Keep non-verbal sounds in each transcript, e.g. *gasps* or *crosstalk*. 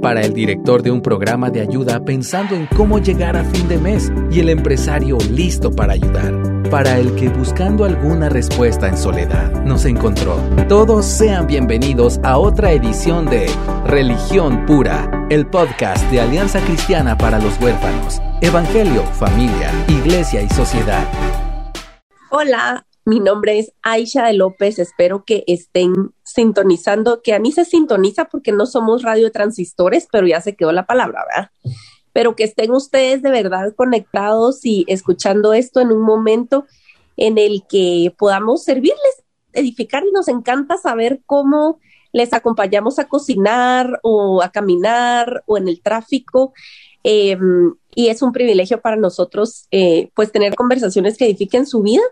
para el director de un programa de ayuda pensando en cómo llegar a fin de mes y el empresario listo para ayudar, para el que buscando alguna respuesta en soledad nos encontró. Todos sean bienvenidos a otra edición de Religión Pura, el podcast de Alianza Cristiana para los Huérfanos, Evangelio, Familia, Iglesia y Sociedad. Hola, mi nombre es Aisha López. Espero que estén sintonizando, que a mí se sintoniza porque no somos radiotransistores, pero ya se quedó la palabra, ¿verdad? Pero que estén ustedes de verdad conectados y escuchando esto en un momento en el que podamos servirles, edificar y nos encanta saber cómo les acompañamos a cocinar o a caminar o en el tráfico. Em, y es un privilegio para nosotros, eh, pues, tener conversaciones que edifiquen su vida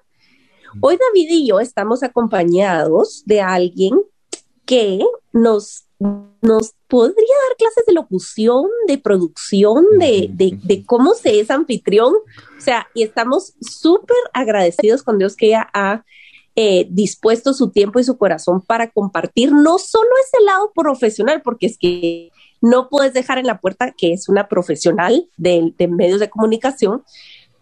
Hoy David y yo estamos acompañados de alguien que nos, nos podría dar clases de locución, de producción, de, de, cómo se es anfitrión. O sea, y estamos súper agradecidos con Dios que ella ha eh, dispuesto su tiempo y su corazón para compartir no solo ese lado profesional, porque es que no puedes dejar en la puerta que es una profesional de, de medios de comunicación,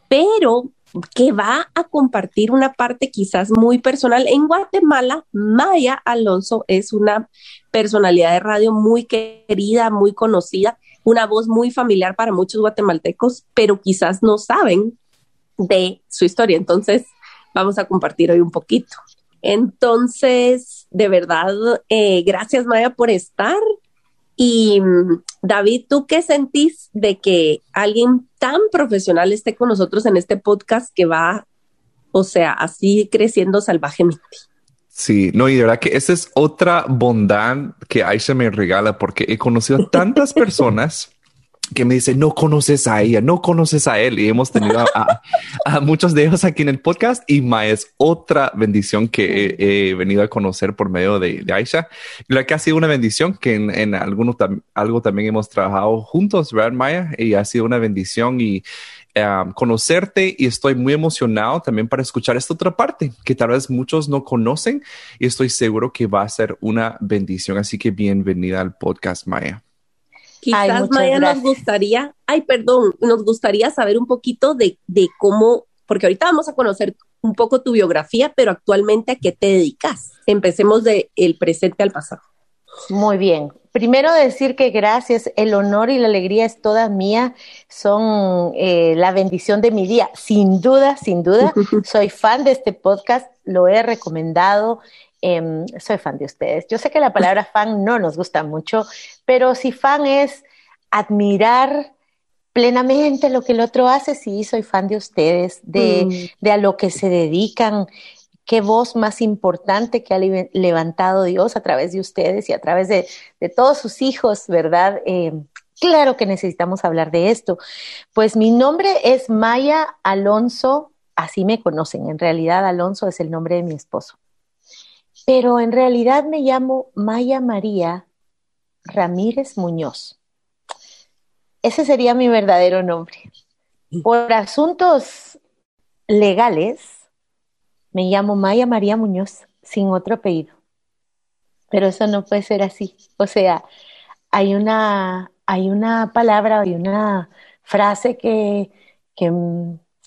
pero que va a compartir una parte quizás muy personal. En Guatemala, Maya Alonso es una personalidad de radio muy querida, muy conocida, una voz muy familiar para muchos guatemaltecos, pero quizás no saben de su historia. Entonces, vamos a compartir hoy un poquito. Entonces, de verdad, eh, gracias Maya por estar. Y mm, David, ¿tú qué sentís de que alguien tan profesional esté con nosotros en este podcast que va, o sea, así creciendo salvajemente? Sí, no, y de verdad que esa es otra bondad que Aisha me regala porque he conocido tantas *laughs* personas que me dice, no conoces a ella, no conoces a él. Y hemos tenido a, muchos de ellos aquí en el podcast y Ma es otra bendición que he, venido a conocer por medio de, de, Aisha. La que ha sido una bendición que en, algunos, algo también hemos trabajado juntos, ¿verdad, Maya? Y ha sido una bendición y conocerte y estoy muy emocionado también para escuchar esta otra parte que tal vez muchos no conocen y estoy seguro que va a ser una bendición. Así que bienvenida al podcast, Maya. Quizás Maya nos gustaría, ay, perdón, nos gustaría saber un poquito de, de cómo, porque ahorita vamos a conocer un poco tu biografía, pero actualmente a qué te dedicas. Empecemos del el presente al pasado. Muy bien. Primero decir que gracias, el honor y la alegría es toda mía, son eh, la bendición de mi día. Sin duda, sin duda, *laughs* soy fan de este podcast, lo he recomendado, Em, soy fan de ustedes. Yo sé que la palabra *laughs* fan no nos gusta mucho, pero si fan es admirar plenamente lo que el otro hace, sí, soy fan de ustedes, de, mm. a lo que se dedican, qué voz más importante que ha levantado Dios a través de ustedes y a través de, todos sus hijos, ¿verdad? Em, claro que necesitamos hablar de esto. Pues mi nombre es Maya Alonso, así me conocen, en realidad Alonso es el nombre de mi esposo pero en realidad me llamo Maya María Ramírez Muñoz. Ese sería mi verdadero nombre. Por asuntos legales, me llamo Maya María Muñoz sin otro apellido. Pero eso no puede ser así. O sea, hay una, hay una palabra, hay una frase que, que,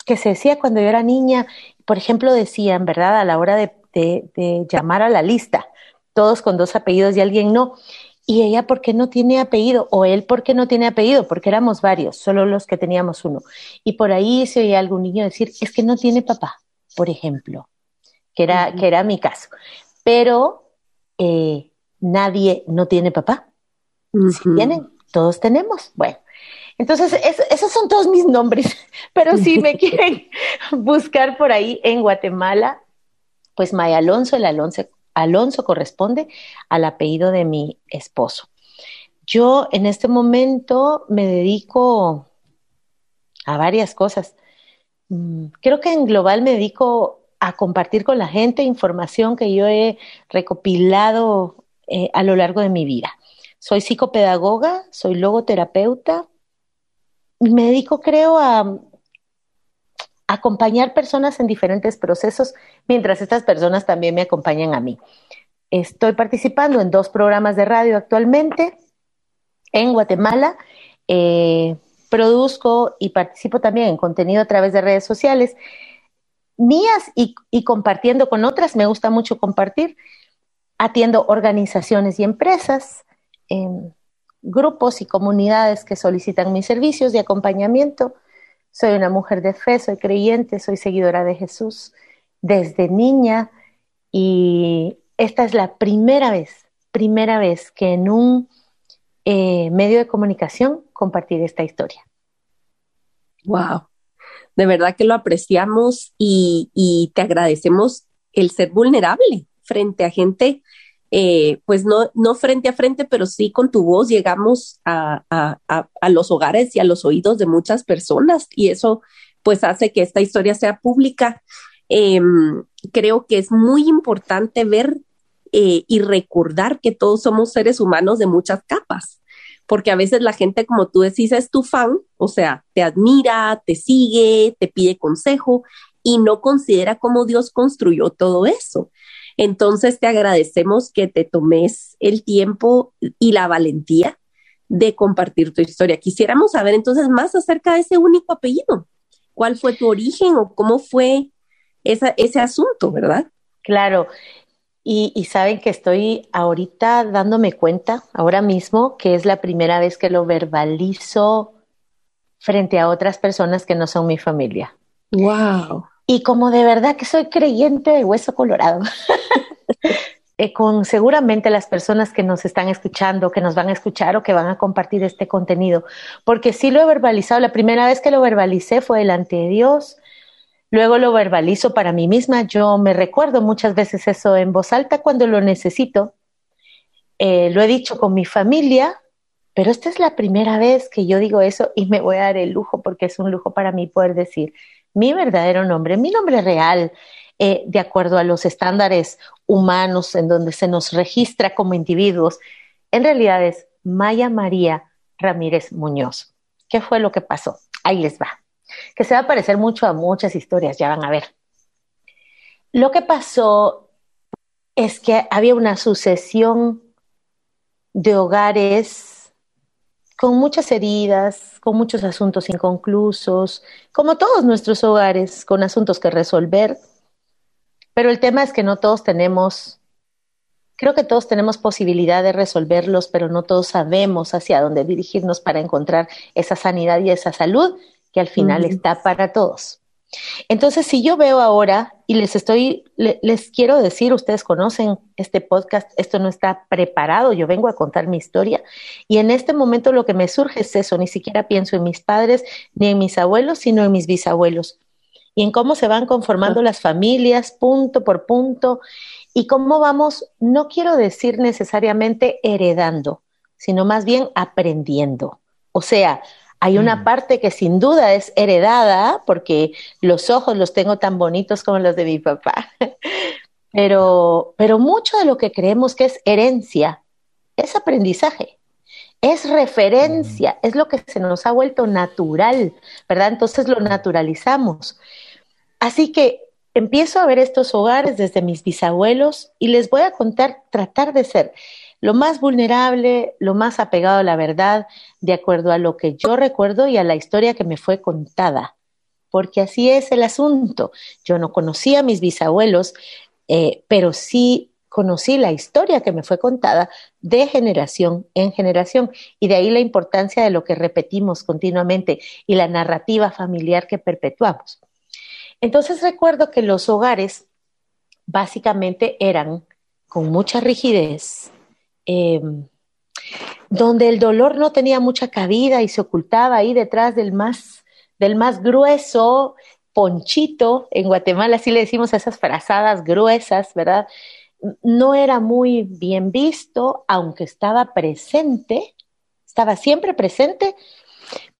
que se decía cuando yo era niña. Por ejemplo, decían, ¿verdad? A la hora de de, llamar a la lista, todos con dos apellidos y alguien no. ¿Y ella por qué no tiene apellido? ¿O él por qué no tiene apellido? Porque éramos varios, solo los que teníamos uno. Y por ahí se oía algún niño decir, es que no tiene papá, por ejemplo, que era, que era mi caso. Pero eh, nadie no tiene papá. Si tienen, todos tenemos. Bueno, entonces esos son todos mis nombres, *laughs* pero si me *laughs* quieren buscar por ahí en Guatemala, pues Maya Alonso, el Alonso, Alonso corresponde al apellido de mi esposo. Yo en este momento me dedico a varias cosas. Mm, creo que en global me dedico a compartir con la gente información que yo he recopilado eh, a lo largo de mi vida. Soy psicopedagoga, soy logoterapeuta. Me dedico, creo, a, acompañar personas en diferentes procesos, mientras estas personas también me acompañan a mí. Estoy participando en dos programas de radio actualmente en Guatemala. Eh, produzco y participo también en contenido a través de redes sociales mías y, compartiendo con otras. Me gusta mucho compartir. Atiendo organizaciones y empresas, grupos y comunidades que solicitan mis servicios de acompañamiento soy una mujer de fe, soy creyente, soy seguidora de Jesús desde niña y esta es la primera vez, primera vez que en un eh, medio de comunicación compartir esta historia. Wow, de verdad que lo apreciamos y, y te agradecemos el ser vulnerable frente a gente eh, pues no, no frente a frente, pero sí con tu voz llegamos a, los hogares y a los oídos de muchas personas y eso pues hace que esta historia sea pública. Em, creo que es muy importante ver eh, y recordar que todos somos seres humanos de muchas capas, porque a veces la gente, como tú decís, es tu fan, o sea, te admira, te sigue, te pide consejo y no considera cómo Dios construyó todo eso. Entonces te agradecemos que te tomes el tiempo y la valentía de compartir tu historia. Quisiéramos saber entonces más acerca de ese único apellido. ¿Cuál fue tu origen o cómo fue ese asunto, verdad? Claro. Y, y, saben que estoy ahorita dándome cuenta, ahora mismo, que es la primera vez que lo verbalizo frente a otras personas que no son mi familia. Wow. Y como de verdad que soy creyente de hueso colorado, *laughs* eh, con seguramente las personas que nos están escuchando, que nos van a escuchar o que van a compartir este contenido, porque sí lo he verbalizado, la primera vez que lo verbalicé fue delante de Dios, luego lo verbalizo para mí misma, yo me recuerdo muchas veces eso en voz alta cuando lo necesito, eh, lo he dicho con mi familia, pero esta es la primera vez que yo digo eso y me voy a dar el lujo porque es un lujo para mí poder decir, mi verdadero nombre, mi nombre real, eh, de acuerdo a los estándares humanos en donde se nos registra como individuos, en realidad es Maya María Ramírez Muñoz. ¿Qué fue lo que pasó? Ahí les va. Que se va a parecer mucho a muchas historias, ya van a ver. Lo que pasó es que había una sucesión de hogares con muchas heridas, con muchos asuntos inconclusos, como todos nuestros hogares, con asuntos que resolver. Pero el tema es que no todos tenemos, creo que todos tenemos posibilidad de resolverlos, pero no todos sabemos hacia dónde dirigirnos para encontrar esa sanidad y esa salud que al final está para todos. Entonces, si yo veo ahora y les estoy, les quiero decir, ustedes conocen este podcast, esto no está preparado, yo vengo a contar mi historia y en este momento lo que me surge es eso, ni siquiera pienso en mis padres ni en mis abuelos, sino en mis bisabuelos y en cómo se van conformando las familias punto por punto y cómo vamos, no quiero decir necesariamente heredando, sino más bien aprendiendo. O sea, hay una mm. parte que sin duda es heredada, porque los ojos los tengo tan bonitos como los de mi papá. *laughs* pero, pero mucho de lo que creemos que es herencia es aprendizaje, es referencia, mm. es lo que se nos ha vuelto natural, ¿verdad? Entonces lo naturalizamos. Así que empiezo a ver estos hogares desde mis bisabuelos y les voy a contar, tratar de ser lo más vulnerable, lo más apegado a la verdad, de acuerdo a lo que yo recuerdo y a la historia que me fue contada. Porque así es el asunto. Yo no conocía a mis bisabuelos, eh, pero sí conocí la historia que me fue contada de generación en generación y de ahí la importancia de lo que repetimos continuamente y la narrativa familiar que perpetuamos. Entonces recuerdo que los hogares básicamente eran con mucha rigidez, Em, donde el dolor no tenía mucha cabida y se ocultaba ahí detrás del más, del más grueso ponchito, en Guatemala así le decimos esas frazadas gruesas, ¿verdad? No era muy bien visto, aunque estaba presente, estaba siempre presente,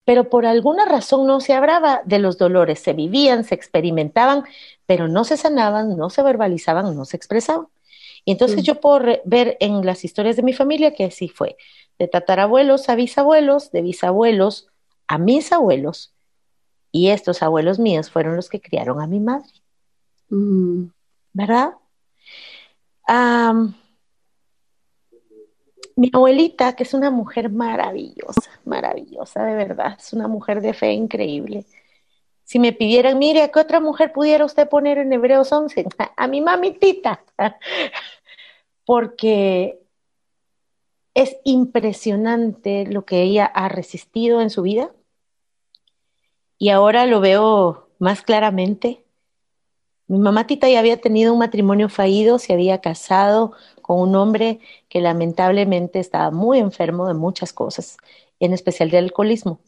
pero por alguna razón no se hablaba de los dolores, se vivían, se experimentaban, pero no se sanaban, no se verbalizaban, no se expresaban. Y entonces yo puedo ver en las historias de mi familia que así fue. de tatarabuelos a bisabuelos, de bisabuelos a mis abuelos, y estos abuelos míos fueron los que criaron a mi madre. Mm. ¿Verdad? mi abuelita, que es una mujer maravillosa, maravillosa, de verdad, es una mujer de fe increíble. Si me pidieran, mire, ¿a qué otra mujer pudiera usted poner en Hebreos 11? *laughs* A mi mamitita. Porque es impresionante lo que ella ha resistido en su vida. Y ahora lo veo más claramente. Mi mamá Tita ya había tenido un matrimonio fallido, se había casado con un hombre que lamentablemente estaba muy enfermo de muchas cosas, en especial de alcoholismo.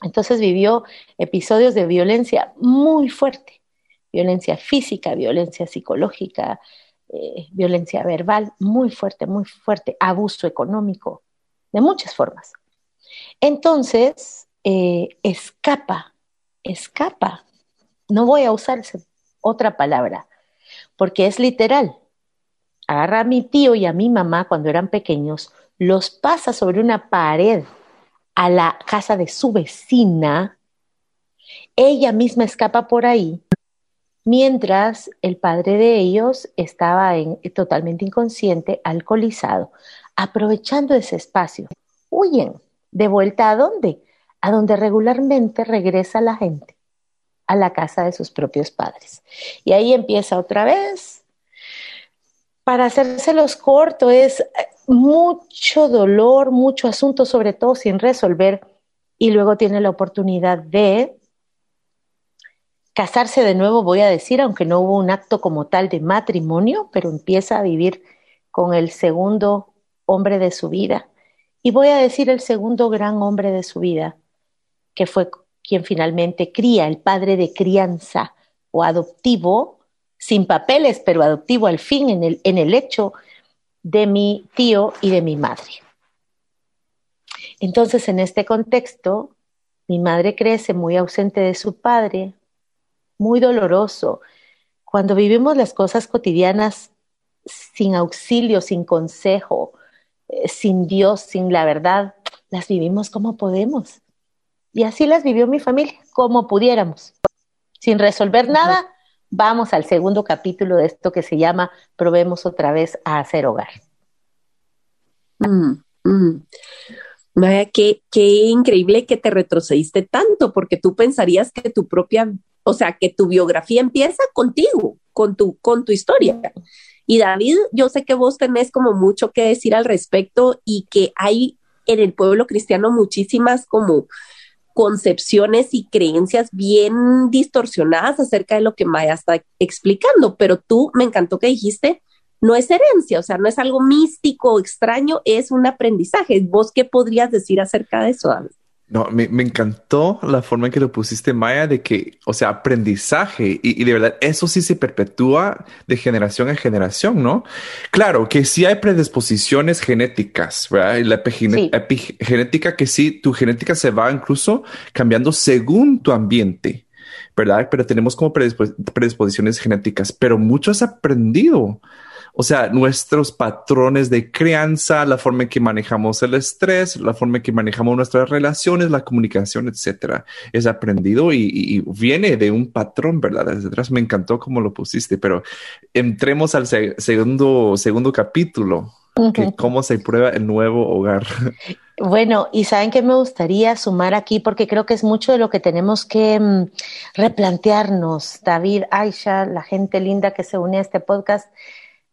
Entonces vivió episodios de violencia muy fuerte, violencia física, violencia psicológica, eh, violencia verbal, muy fuerte, muy fuerte, abuso económico, de muchas formas. Entonces, eh, escapa, escapa, no voy a usar otra palabra, porque es literal. Agarra a mi tío y a mi mamá cuando eran pequeños, los pasa sobre una pared a la casa de su vecina, ella misma escapa por ahí, mientras el padre de ellos estaba totalmente inconsciente, alcoholizado, aprovechando ese espacio. Huyen. ¿De vuelta a dónde? A donde regularmente regresa la gente, a la casa de sus propios padres. Y ahí empieza otra vez. Para hacérselos corto, es mucho dolor, mucho asunto, sobre todo sin resolver, y luego tiene la oportunidad de casarse de nuevo, voy a decir, aunque no hubo un acto como tal de matrimonio, pero empieza a vivir con el segundo hombre de su vida. Y voy a decir el segundo gran hombre de su vida, que fue quien finalmente cría, el padre de crianza o adoptivo, sin papeles, pero adoptivo al fin en el, en el hecho de mi tío y de mi madre. Entonces, en este contexto, mi madre crece muy ausente de su padre, muy doloroso. Cuando vivimos las cosas cotidianas sin auxilio, sin consejo, eh, sin Dios, sin la verdad, las vivimos como podemos. Y así las vivió mi familia, como pudiéramos. Sin resolver nada, vamos al segundo capítulo de esto que se llama Probemos otra vez a hacer hogar. Mm, mm. Vaya, qué, qué increíble que te retrocediste tanto, porque tú pensarías que tu propia, o sea, que tu biografía empieza contigo, con tu, con tu historia. Y David, yo sé que vos tenés como mucho que decir al respecto y que hay en el pueblo cristiano muchísimas como concepciones y creencias bien distorsionadas acerca de lo que Maya está explicando, pero tú me encantó que dijiste, no es herencia, o sea, no es algo místico o extraño, es un aprendizaje. ¿Vos qué podrías decir acerca de eso, No, me, encantó la forma en que lo pusiste, Maya, de que, o sea, aprendizaje y, de verdad, eso sí se perpetúa de generación en generación, ¿no? Claro que sí hay predisposiciones genéticas, ¿verdad? Y la epigenética que sí, tu genética se va incluso cambiando según tu ambiente. ¿verdad? Pero tenemos como predisposiciones genéticas, pero mucho has aprendido. O sea, nuestros patrones de crianza, la forma en que manejamos el estrés, la forma en que manejamos nuestras relaciones, la comunicación, etcétera, es aprendido y, viene de un patrón, ¿verdad? Desde atrás me encantó cómo lo pusiste, pero entremos al segundo, segundo capítulo, que cómo se prueba el nuevo hogar. Bueno, y saben que me gustaría sumar aquí, porque creo que es mucho de lo que tenemos que mm, replantearnos, David, Aisha, la gente linda que se une a este podcast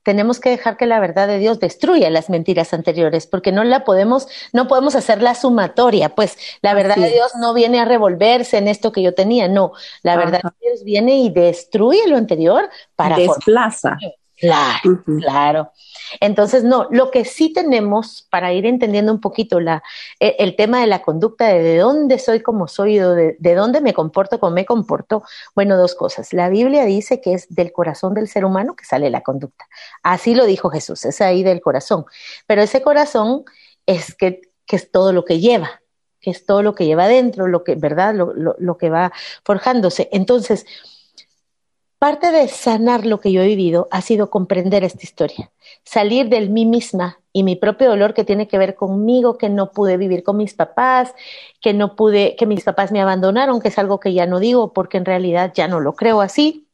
tenemos que dejar que la verdad de Dios destruya las mentiras anteriores, porque no la podemos, no podemos hacer la sumatoria, pues la verdad de Dios no viene a revolverse en esto que yo tenía, no, la verdad de Dios viene y destruye lo anterior para desplaza. Claro, claro. Entonces, no, lo que sí tenemos para ir entendiendo un poquito la, e, el, tema de la conducta, de, de dónde soy como soy, de, de dónde me comporto como me comporto, bueno, dos cosas. La Biblia dice que es del corazón del ser humano que sale la conducta. Así lo dijo Jesús, es ahí del corazón. Pero ese corazón es que, que es todo lo que lleva, que es todo lo que lleva adentro, lo que, ¿verdad? Lo, lo, lo que va forjándose. Entonces, parte de sanar lo que yo he vivido ha sido comprender esta historia, salir del mí misma y mi propio dolor que tiene que ver conmigo, que no pude vivir con mis papás, que no pude, que mis papás me abandonaron, que es algo que ya no digo porque en realidad ya no lo creo así.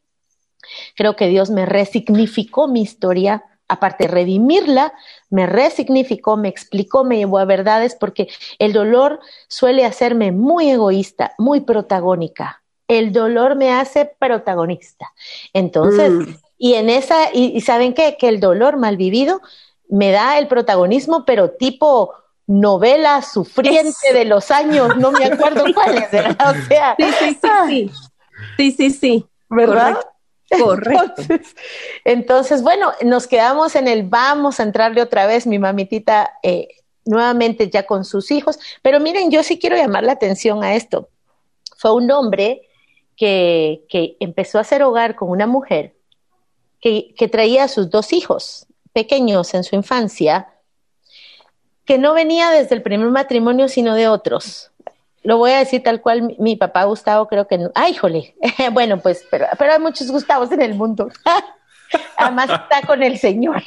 Creo que Dios me resignificó mi historia, aparte de redimirla, me resignificó, me explicó, me llevó a verdades porque el dolor suele hacerme muy egoísta, muy protagónica. El dolor me hace protagonista. Entonces, mm. y en esa, y, y saben qué, que el dolor mal vivido me da el protagonismo, pero tipo novela sufriente de los años, no me acuerdo *laughs* cuál es, ¿verdad? O sea, sí, sí, sí, sí, sí, sí, sí. ¿verdad? Correcto. Entonces, bueno, nos quedamos en el vamos a entrarle otra vez, mi mamitita, eh, nuevamente ya con sus hijos. Pero miren, yo sí quiero llamar la atención a esto. Fue un hombre que, empezó a hacer hogar con una mujer que, traía a sus dos hijos pequeños en su infancia, que no venía desde el primer matrimonio, sino de otros. Lo voy a decir tal cual mi, papá Gustavo, creo que no. ¡Ay, jole! *laughs* bueno, pues, pero, pero hay muchos Gustavos en el mundo. *laughs* Además está con el Señor.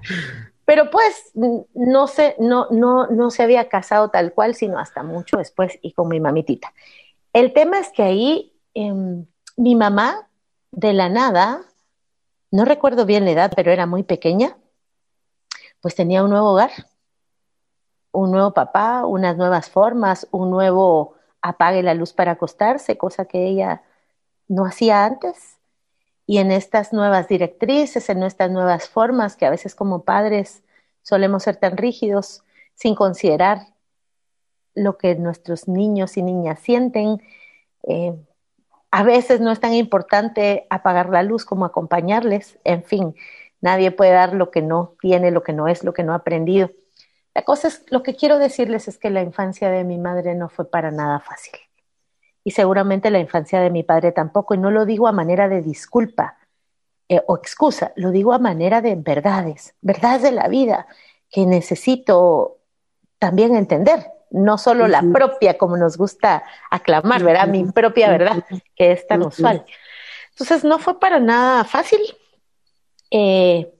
*laughs* pero pues no se, no, no, no se había casado tal cual, sino hasta mucho después y con mi mamitita. El tema es que ahí em, mi mamá, de la nada, no recuerdo bien la edad, pero era muy pequeña, pues tenía un nuevo hogar, un nuevo papá, unas nuevas formas, un nuevo apague la luz para acostarse, cosa que ella no hacía antes. Y en estas nuevas directrices, en estas nuevas formas, que a veces como padres solemos ser tan rígidos sin considerar lo que nuestros niños y niñas sienten, eh, a veces no es tan importante apagar la luz como acompañarles. En fin, nadie puede dar lo que no tiene, lo que no es, lo que no ha aprendido. La cosa es, lo que quiero decirles es que la infancia de mi madre no fue para nada fácil. Y seguramente la infancia de mi padre tampoco. Y no lo digo a manera de disculpa eh, o excusa, lo digo a manera de verdades, verdades de la vida que necesito también entender no solo la propia, como nos gusta aclamar, ¿verdad? Mi propia verdad, que es tan usual. Entonces, no fue para nada fácil. Eh,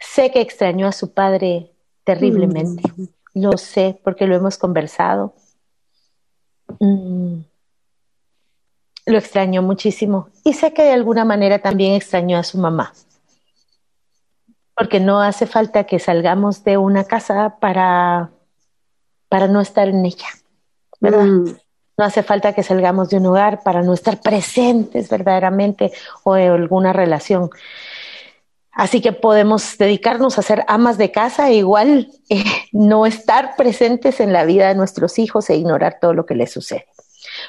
sé que extrañó a su padre terriblemente. Lo sé porque lo hemos conversado. Mm. Lo extrañó muchísimo. Y sé que de alguna manera también extrañó a su mamá. Porque no hace falta que salgamos de una casa para para no estar en ella, ¿verdad? Mm. No hace falta que salgamos de un hogar para no estar presentes verdaderamente o en alguna relación. Así que podemos dedicarnos a ser amas de casa e igual eh, no estar presentes en la vida de nuestros hijos e ignorar todo lo que les sucede.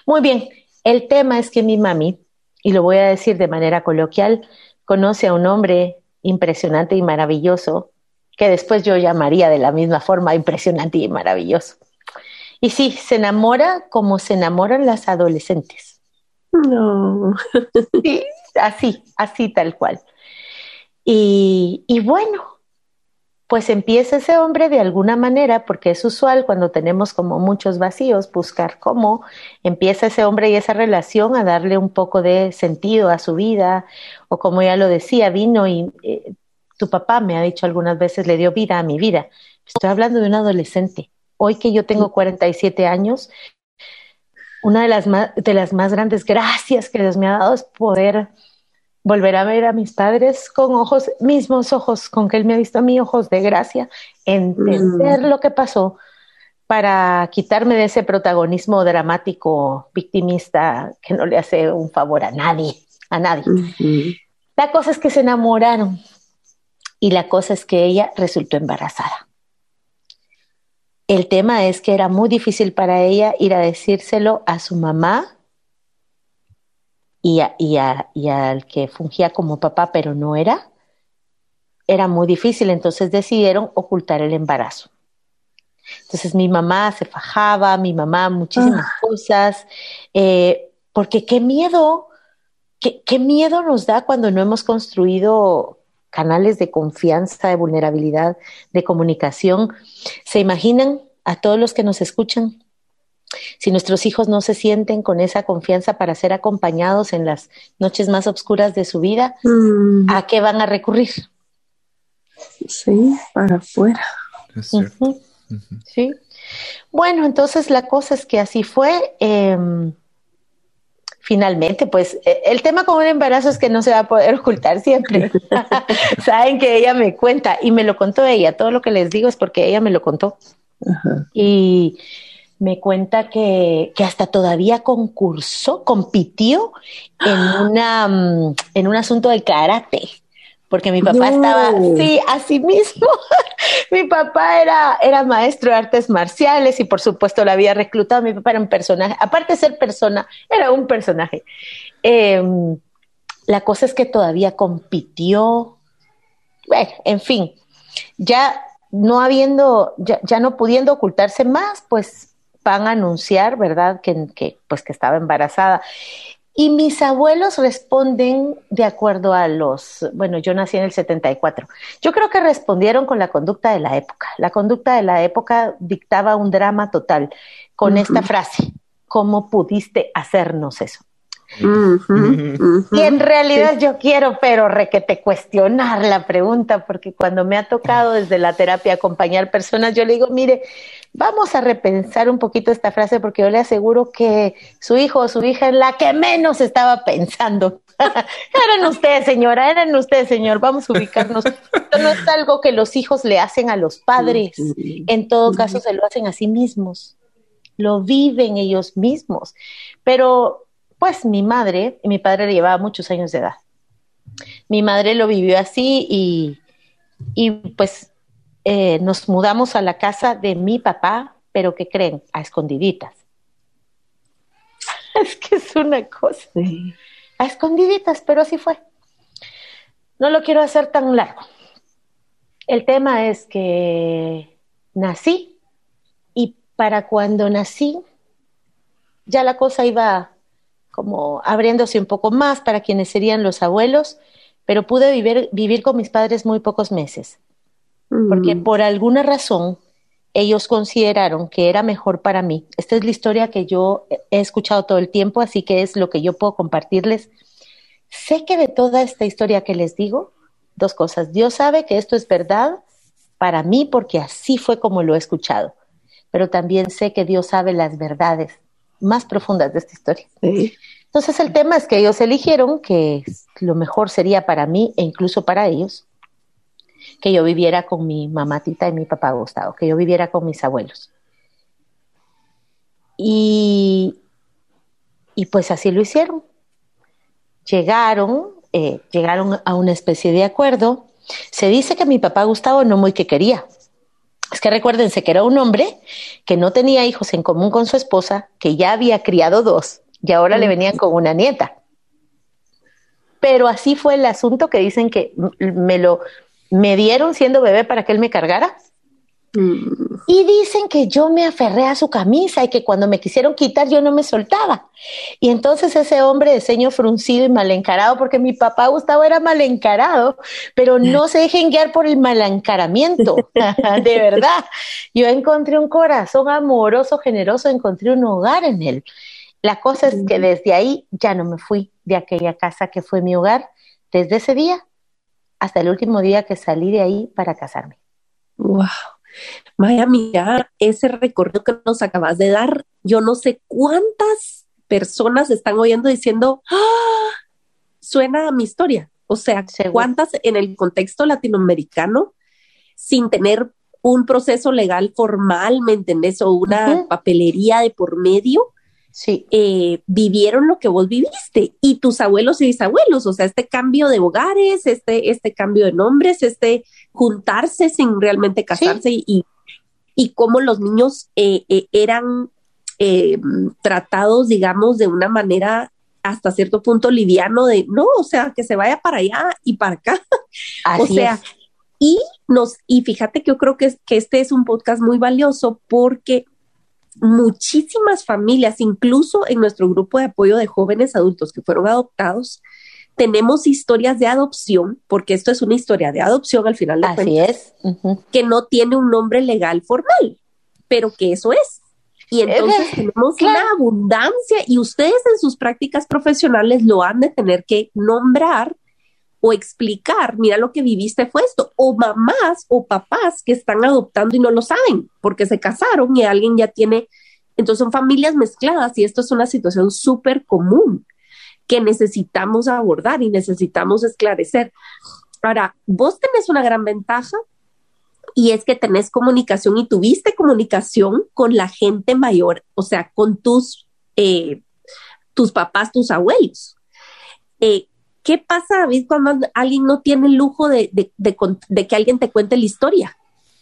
Muy bien, el tema es que mi mami, y lo voy a decir de manera coloquial, conoce a un hombre impresionante y maravilloso que después yo llamaría de la misma forma impresionante y maravilloso. Y sí, se enamora como se enamoran las adolescentes. No. Sí, así, así tal cual. Y, y bueno, pues empieza ese hombre de alguna manera, porque es usual cuando tenemos como muchos vacíos, buscar cómo empieza ese hombre y esa relación a darle un poco de sentido a su vida, o como ya lo decía, vino y eh, tu papá me ha dicho algunas veces, le dio vida a mi vida. Estoy hablando de un adolescente. Hoy que yo tengo 47 años, una de las más, de las más grandes gracias que Dios me ha dado es poder volver a ver a mis padres con ojos, mismos ojos con que Él me ha visto a mí, ojos de gracia, entender mm. lo que pasó para quitarme de ese protagonismo dramático, victimista, que no le hace un favor a nadie, a nadie. La cosa es que se enamoraron, y la cosa es que ella resultó embarazada. El tema es que era muy difícil para ella ir a decírselo a su mamá y, al que fungía como papá, pero no era. Era muy difícil, entonces decidieron ocultar el embarazo. Entonces mi mamá se fajaba, mi mamá muchísimas ah. cosas, eh, porque qué miedo, qué, qué miedo nos da cuando no hemos construido canales de confianza, de vulnerabilidad, de comunicación. ¿Se imaginan a todos los que nos escuchan? Si nuestros hijos no se sienten con esa confianza para ser acompañados en las noches más oscuras de su vida, mm. ¿a qué van a recurrir? Sí, para afuera. Sí. Bueno, entonces la cosa es que así fue. Em, finalmente, pues e, el tema con un embarazo es que no se va a poder ocultar siempre. *laughs* Saben que ella me cuenta y me lo contó ella. Todo lo que les digo es porque ella me lo contó. Y me cuenta que, que, hasta todavía concursó, compitió en, *gasps* una, mm, en un asunto de karate porque mi papá estaba, sí, así mismo. *laughs* mi papá era, era maestro de artes marciales y por supuesto la había reclutado. Mi papá era un personaje, aparte de ser persona, era un personaje. Em, la cosa es que todavía compitió. Bueno, en fin, ya no habiendo, ya, ya no pudiendo ocultarse más, pues van a anunciar, ¿verdad? Que, que, pues que estaba embarazada. Y mis abuelos responden de acuerdo a los, bueno, yo nací en el 74. Yo creo que respondieron con la conducta de la época. La conducta de la época dictaba un drama total con esta frase, ¿cómo pudiste hacernos eso? Y en realidad yo quiero, pero requete cuestionar la pregunta, porque cuando me ha tocado desde la terapia acompañar personas, yo le digo, mire, Vamos a repensar un poquito esta frase porque yo le aseguro que su hijo o su hija es la que menos estaba pensando. *laughs* eran ustedes, señora, eran ustedes, señor. Vamos a ubicarnos. Esto no es algo que los hijos le hacen a los padres. En todo caso, se lo hacen a sí mismos. Lo viven ellos mismos. Pero, pues, mi madre y mi padre le llevaba muchos años de edad. Mi madre lo vivió así y, y pues eh, nos mudamos a la casa de mi papá, pero ¿qué creen? A escondiditas. *laughs* Es que es una cosa. A escondiditas, pero así fue. No lo quiero hacer tan largo. El tema es que nací y para cuando nací ya la cosa iba como abriéndose un poco más para quienes serían los abuelos, pero pude vivir, vivir con mis padres muy pocos meses porque por alguna razón ellos consideraron que era mejor para mí. Esta es la historia que yo he escuchado todo el tiempo, así que es lo que yo puedo compartirles. Sé que de toda esta historia que les digo, dos cosas. Dios sabe que esto es verdad para mí porque así fue como lo he escuchado, pero también sé que Dios sabe las verdades más profundas de esta historia. Entonces el tema es que ellos eligieron que lo mejor sería para mí e incluso para ellos que yo viviera con mi mamatita y mi papá Gustavo, que yo viviera con mis abuelos. Y, y pues así lo hicieron. Llegaron, eh, llegaron a una especie de acuerdo. Se dice que mi papá Gustavo no muy que quería. Es que recuérdense que era un hombre que no tenía hijos en común con su esposa, que ya había criado dos y ahora le venían con una nieta. Pero así fue el asunto que dicen que me lo, me dieron siendo bebé para que él me cargara. Mm. Y dicen que yo me aferré a su camisa y que cuando me quisieron quitar yo no me soltaba. Y entonces ese hombre de ceño fruncido y mal encarado, porque mi papá Gustavo era mal encarado, pero no se dejen guiar por el mal encaramiento, *laughs* de verdad. Yo encontré un corazón amoroso, generoso, encontré un hogar en él. La cosa es que desde ahí ya no me fui de aquella casa que fue mi hogar. Desde ese día hasta el último día que salí de ahí para casarme. Wow. Vaya, mira, ese recorrido que nos acabas de dar, yo no sé cuántas personas están oyendo diciendo, ¡Ah! suena a mi historia. O sea, cuántas en el contexto latinoamericano, sin tener un proceso legal formal, ¿me entendés? O una papelería de por medio, sí. Eh, vivieron lo que vos viviste y tus abuelos y bisabuelos, o sea, este cambio de hogares, este, este cambio de nombres, este juntarse sin realmente casarse y, y cómo los niños eh, eh, eran tratados, digamos, de una manera hasta cierto punto liviano de, no, o sea, que se vaya para allá y para acá. *laughs* o sea, y nos, y fíjate que yo creo que, que este es un podcast muy valioso porque muchísimas familias, incluso en nuestro grupo de apoyo de jóvenes adultos que fueron adoptados, tenemos historias de adopción, porque esto es una historia de adopción al final de Así es. que no tiene un nombre legal formal, pero que eso es. Y entonces tenemos una abundancia y ustedes en sus prácticas profesionales lo han de tener que nombrar o explicar, mira lo que viviste fue esto, o mamás o papás que están adoptando y no lo saben porque se casaron y alguien ya tiene, entonces son familias mezcladas y esto es una situación súper común que necesitamos abordar y necesitamos esclarecer. Ahora, vos tenés una gran ventaja y es que tenés comunicación y tuviste comunicación con la gente mayor, o sea, con tus, eh, tus papás, tus abuelos. Eh, ¿Qué pasa, David, cuando alguien no tiene el lujo de, que alguien te cuente la historia?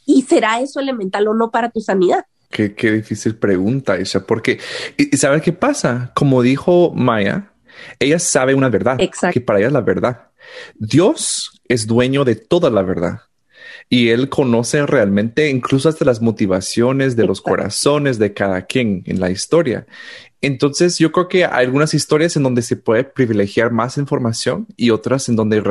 ¿Y será eso elemental o no para tu sanidad? Qué, difícil pregunta, Isha, porque, ¿y, sabes qué pasa? Como dijo Maya, ella sabe una verdad, que para ella es la verdad. Dios es dueño de toda la verdad y él conoce realmente incluso hasta las motivaciones de los corazones de cada quien en la historia. Entonces yo creo que hay algunas historias en donde se puede privilegiar más información y otras en donde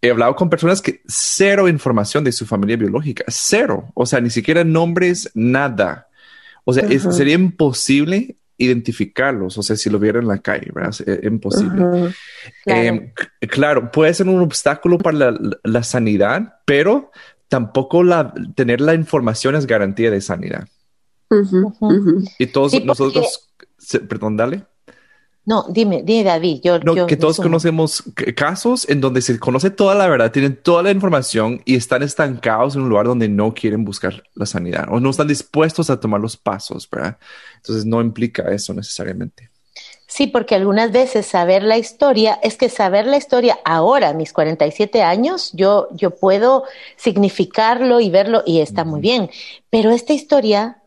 he hablado con personas que cero información de su familia biológica, cero, o sea, ni siquiera nombres, nada. O sea, sería imposible identificarlos, o sea, si lo viera en la calle, ¿verdad? Es imposible. Em, claro. puede ser un obstáculo para la sanidad, pero tampoco la, tener la información es garantía de sanidad. Y todos nosotros, perdón, dale. No, dime, dime David. Yo, no, que todos conocemos casos en donde se conoce toda la verdad, tienen toda la información y están estancados en un lugar donde no quieren buscar la sanidad o no están dispuestos a tomar los pasos, ¿verdad? Entonces no implica eso necesariamente. Sí, porque algunas veces saber la historia, es que saber la historia ahora, a mis 47 años, yo, yo puedo significarlo y verlo y está muy bien, pero esta historia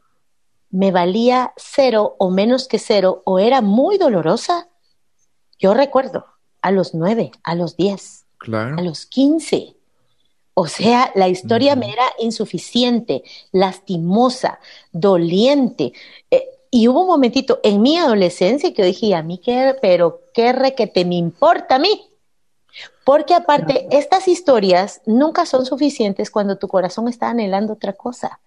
me valía cero o menos que cero o era muy dolorosa. Yo recuerdo a los nueve, a los diez, a los quince. O sea, la historia me era insuficiente, lastimosa, doliente. Eh, y hubo un momentito en mi adolescencia que yo dije, a mí qué, pero qué re que te me importa a mí. Porque aparte, estas historias nunca son suficientes cuando tu corazón está anhelando otra cosa.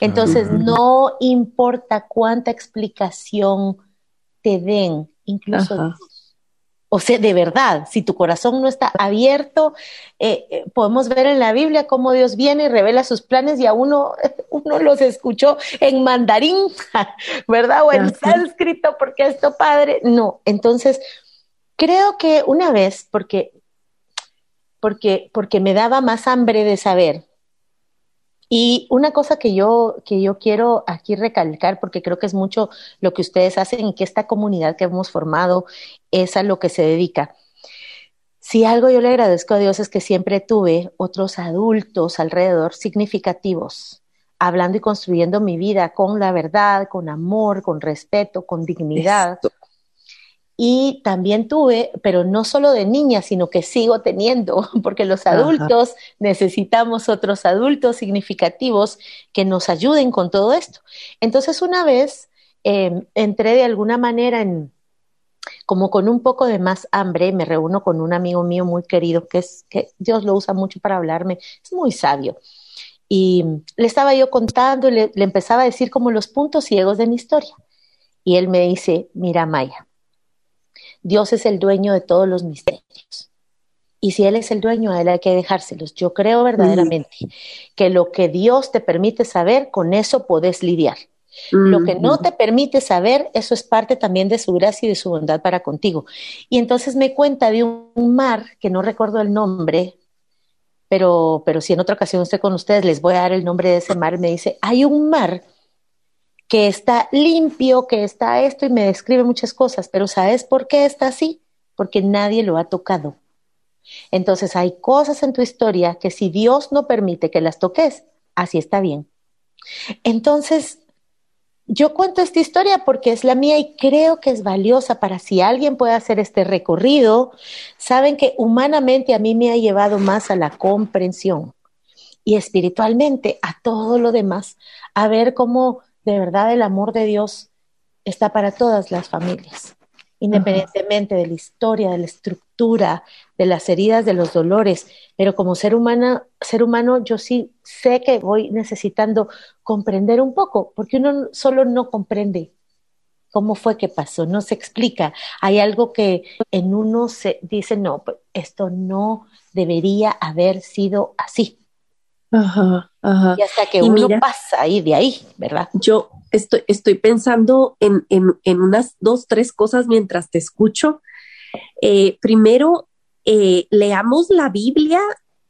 Entonces, no importa cuánta explicación te den, incluso o sea, de verdad, si tu corazón no está abierto, eh, eh, podemos ver en la Biblia cómo Dios viene y revela sus planes y a uno, *laughs* uno los escuchó en mandarín, *laughs* ¿verdad? O en sánscrito, porque esto padre. No, entonces, creo que una vez, porque, porque, porque me daba más hambre de saber, y una cosa que yo, que yo quiero aquí recalcar, porque creo que es mucho lo que ustedes hacen y que esta comunidad que hemos formado es a lo que se dedica. Si algo yo le agradezco a Dios es que siempre tuve otros adultos alrededor significativos, hablando y construyendo mi vida con la verdad, con amor, con respeto, con dignidad. Y también tuve, pero no solo de niña, sino que sigo teniendo, *laughs* porque los adultos necesitamos otros adultos significativos que nos ayuden con todo esto. Entonces, una vez em, entré de alguna manera en, como con un poco de más hambre, me reúno con un amigo mío muy querido, que es que Dios lo usa mucho para hablarme, es muy sabio. Y le estaba yo contando y le, le empezaba a decir como los puntos ciegos de mi historia. Y él me dice, mira Maya, Dios es el dueño de todos los misterios. Y si Él es el dueño, a Él hay que dejárselos. Yo creo verdaderamente que lo que Dios te permite saber, con eso podés lidiar. Lo que no te permite saber, eso es parte también de su gracia y de su bondad para contigo. Y entonces me cuenta de un mar, que no recuerdo el nombre, pero, pero si en otra ocasión estoy con ustedes, les voy a dar el nombre de ese mar. Me dice, hay un mar que está limpio, que está esto y me describe muchas cosas, pero ¿sabes por qué está así? Porque nadie lo ha tocado. Entonces hay cosas en tu historia que si Dios no permite que las toques, así está bien. Entonces, yo cuento esta historia porque es la mía y creo que es valiosa para si alguien puede hacer este recorrido. Saben que humanamente a mí me ha llevado más a la comprensión y espiritualmente a todo lo demás, a ver cómo de verdad el amor de Dios está para todas las familias, independientemente de la historia, de la estructura, de las heridas, de los dolores. Pero como ser humano, ser humano, yo sí sé que voy necesitando comprender un poco, porque uno solo no comprende. ¿Cómo fue que pasó? No se explica. Hay algo que en uno se dice, no, pues, esto no debería haber sido así. Ajá, ajá. Y hasta que uno pasa ahí de ahí, ¿verdad? Yo estoy, estoy pensando en, en, unas dos, tres cosas mientras te escucho. Eh, primero, eh, leamos la Biblia,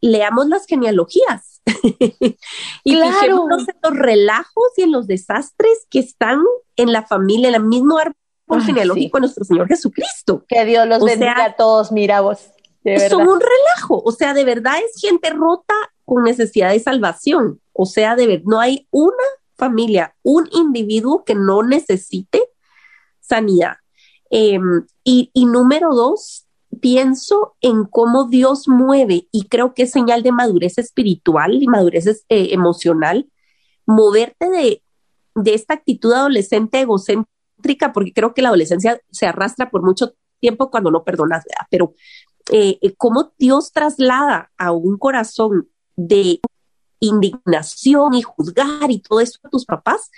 leamos las genealogías *laughs* y claro. fijémonos en los relajos y en los desastres que están en la familia, en el mismo árbol genealógico de nuestro Señor Jesucristo. Que Dios los bendiga a todos, mira vos. Son un relajo, o sea, de verdad es gente rota con necesidad de salvación. O sea, de ver, no hay una familia, un individuo que no necesite sanidad. Em, y, número dos, pienso en cómo Dios mueve y creo que es señal de madurez espiritual y madurez eh, emocional, moverte de, esta actitud adolescente egocéntrica, porque creo que la adolescencia se arrastra por mucho tiempo cuando no perdonas, pero eh, eh, cómo Dios traslada a un corazón de indignación y juzgar y todo eso a tus papás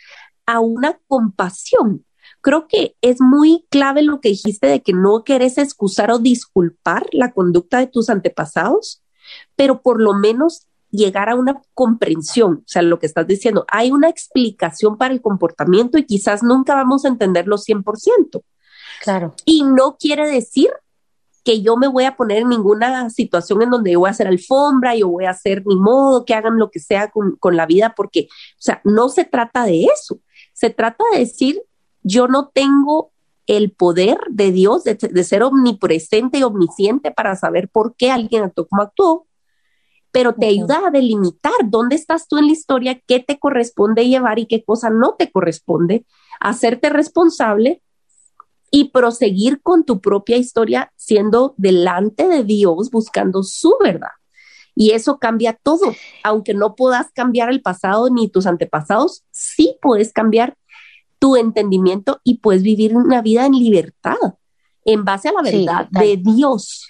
a una compasión. Creo que es muy clave lo que dijiste de que no querés excusar o disculpar la conducta de tus antepasados, pero por lo menos llegar a una comprensión, o sea, lo que estás diciendo, hay una explicación para el comportamiento y quizás nunca vamos a entenderlo 100%. Claro. Y no quiere decir que yo me voy a poner en ninguna situación en donde yo voy a hacer alfombra, yo voy a hacer ni modo, que hagan lo que sea con, con la vida, porque, o sea, no se trata de eso. Se trata de decir, yo no tengo el poder de Dios de, de, ser omnipresente y omnisciente para saber por qué alguien actuó como actuó, pero te ayuda a delimitar dónde estás tú en la historia, qué te corresponde llevar y qué cosa no te corresponde, hacerte responsable y proseguir con tu propia historia siendo delante de Dios buscando su verdad. Y eso cambia todo. Aunque no puedas cambiar el pasado ni tus antepasados, sí puedes cambiar tu entendimiento y puedes vivir una vida en libertad en base a la verdad de Dios.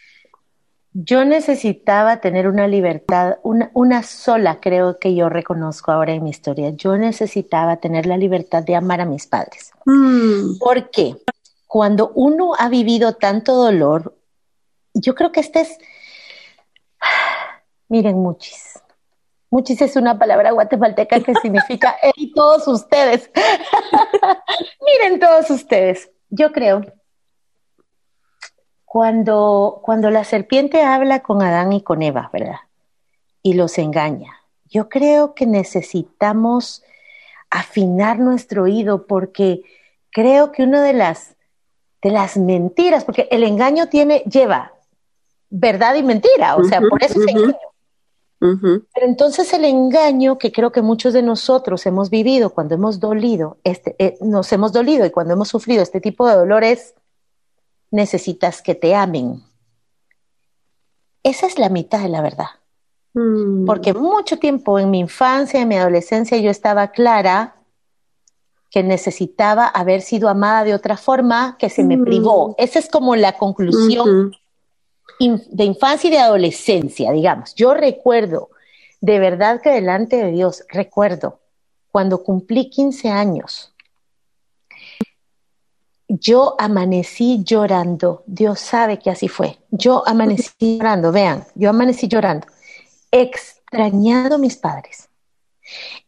Yo necesitaba tener una libertad, una, una, sola creo que yo reconozco ahora en mi historia. Yo necesitaba tener la libertad de amar a mis padres. Mm. ¿Por qué? Cuando uno ha vivido tanto dolor, yo creo que este es, *sighs* miren, muchis. Muchis es una palabra guatemalteca que significa *laughs* y todos ustedes. *laughs* miren todos ustedes. Yo creo, cuando, cuando la serpiente habla con Adán y con Eva, ¿verdad? Y los engaña. Yo creo que necesitamos afinar nuestro oído porque creo que una de las de las mentiras, porque el engaño tiene, lleva verdad y mentira, o sea, por eso es engaño. Pero entonces el engaño que creo que muchos de nosotros hemos vivido cuando hemos dolido, este, eh, nos hemos dolido y cuando hemos sufrido este tipo de dolores, necesitas que te amen. Esa es la mitad de la verdad. Mm. Porque mucho tiempo en mi infancia, en mi adolescencia, yo estaba clara que necesitaba haber sido amada de otra forma, que se me privó. Esa es como la conclusión de infancia y de adolescencia, digamos. Yo recuerdo, de verdad que delante de Dios, recuerdo cuando cumplí 15 años, yo amanecí llorando. Dios sabe que así fue. Yo amanecí llorando, vean, yo amanecí llorando, extrañando a mis padres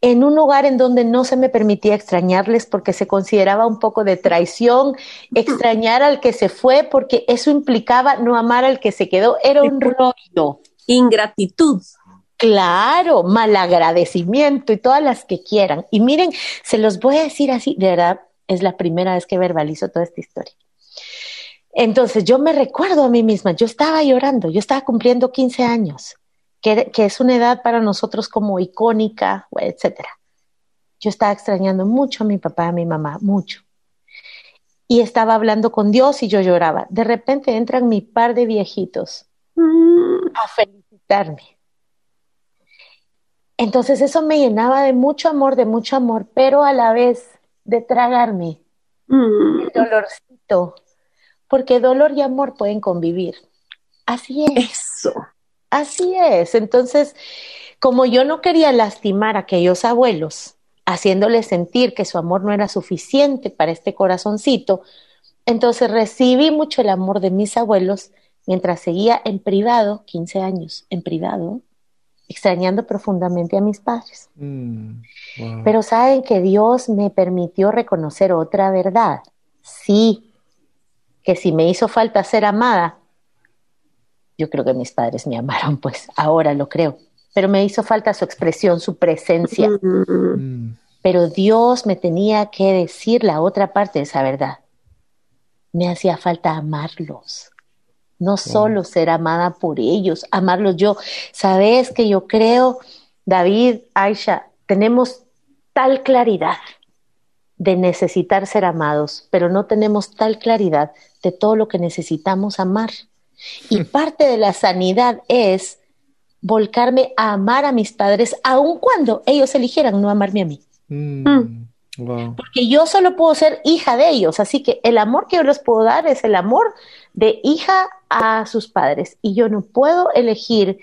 en un lugar en donde no se me permitía extrañarles porque se consideraba un poco de traición, extrañar al que se fue porque eso implicaba no amar al que se quedó, era un rollo. Ingratitud. Claro, malagradecimiento y todas las que quieran. Y miren, se los voy a decir así, de verdad, es la primera vez que verbalizo toda esta historia. Entonces yo me recuerdo a mí misma, yo estaba llorando, yo estaba cumpliendo 15 años que, es una edad para nosotros como icónica, etcétera. Yo estaba extrañando mucho a mi papá, a mi mamá, mucho. Y estaba hablando con Dios y yo lloraba. De repente entran mi par de viejitos a felicitarme. Entonces eso me llenaba de mucho amor, de mucho amor, pero a la vez de tragarme mm. el dolorcito, porque dolor y amor pueden convivir. Así es. Eso. Así es. Entonces, como yo no quería lastimar a aquellos abuelos, haciéndole sentir que su amor no era suficiente para este corazoncito. Entonces recibí mucho el amor de mis abuelos mientras seguía en privado, 15 años en privado, extrañando profundamente a mis padres. Mm, Pero saben que Dios me permitió reconocer otra verdad. Sí, que si me hizo falta ser amada, yo creo que mis padres me amaron, pues ahora lo creo pero me hizo falta su expresión, su presencia. Mm. Pero Dios me tenía que decir la otra parte de esa verdad. Me hacía falta amarlos, no solo ser amada por ellos, amarlos yo. Sabes que yo creo, David, Aisha, tenemos tal claridad de necesitar ser amados, pero no tenemos tal claridad de todo lo que necesitamos amar. Y parte de la sanidad es volcarme a amar a mis padres, aun cuando ellos eligieran no amarme a mí. Mm, mm. Porque yo solo puedo ser hija de ellos, así que el amor que yo les puedo dar es el amor de hija a sus padres. Y yo no puedo elegir,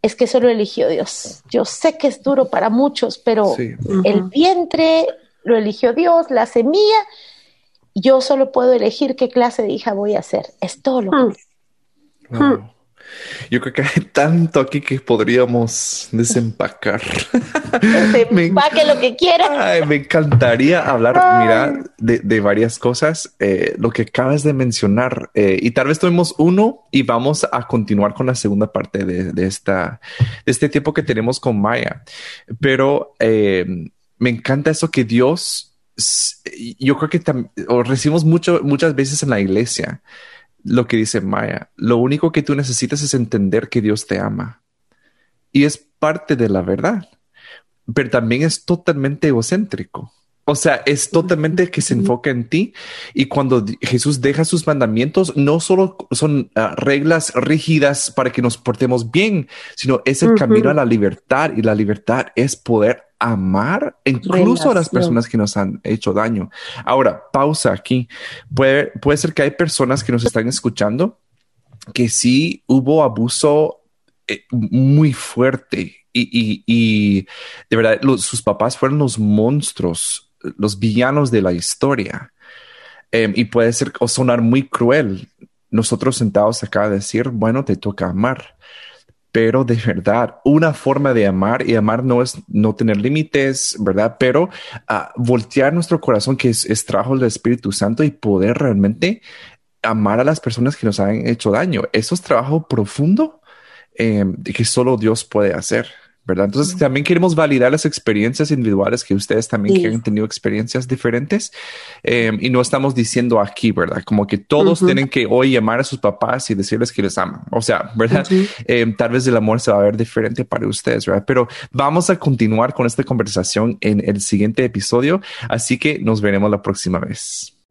es que solo eligió Dios. Yo sé que es duro para muchos, pero el vientre lo eligió Dios, la semilla. Yo solo puedo elegir qué clase de hija voy a ser. Es todo lo que. Mm. Yo creo que hay tanto aquí que podríamos desempacar. Desempaque lo que quiera. me encantaría hablar, mira, de, varias cosas. Eh, lo que acabas de mencionar eh, y tal vez tomemos uno y vamos a continuar con la segunda parte de, esta, de este tiempo que tenemos con Maya. Pero eh, me encanta eso que Dios, yo creo que recibimos mucho, muchas veces en la iglesia lo que dice Maya. Lo único que tú necesitas es entender que Dios te ama. Y es parte de la verdad, pero también es totalmente egocéntrico. O sea, es totalmente que se enfoca en ti. Y cuando Jesús deja sus mandamientos, no solo son ah, reglas rígidas para que nos portemos bien, sino es el camino a la libertad. Y la libertad es poder amar incluso a las personas que nos han hecho daño. Ahora, pausa aquí. Puede, puede ser que hay personas que nos están escuchando que sí hubo abuso eh, muy fuerte y, de verdad sus papás fueron los monstruos, los villanos de la historia. Em, y puede ser o sonar muy cruel. Nosotros sentados acá a decir, bueno, te toca amar pero de verdad, una forma de amar y amar no es no tener límites, ¿verdad? Pero uh, voltear nuestro corazón, que es, es trabajo del Espíritu Santo y poder realmente amar a las personas que nos han hecho daño. Eso es trabajo profundo eh, que solo Dios puede hacer. ¿Verdad? Entonces también queremos validar las experiencias individuales que ustedes también han tenido experiencias diferentes em, y no estamos diciendo aquí, ¿verdad? Como que todos tienen que hoy llamar a sus papás y decirles que les aman. O sea, ¿verdad? Em, tal vez el amor se va a ver diferente para ustedes, ¿verdad? Pero vamos a continuar con esta conversación en el siguiente episodio, así que nos veremos la próxima vez.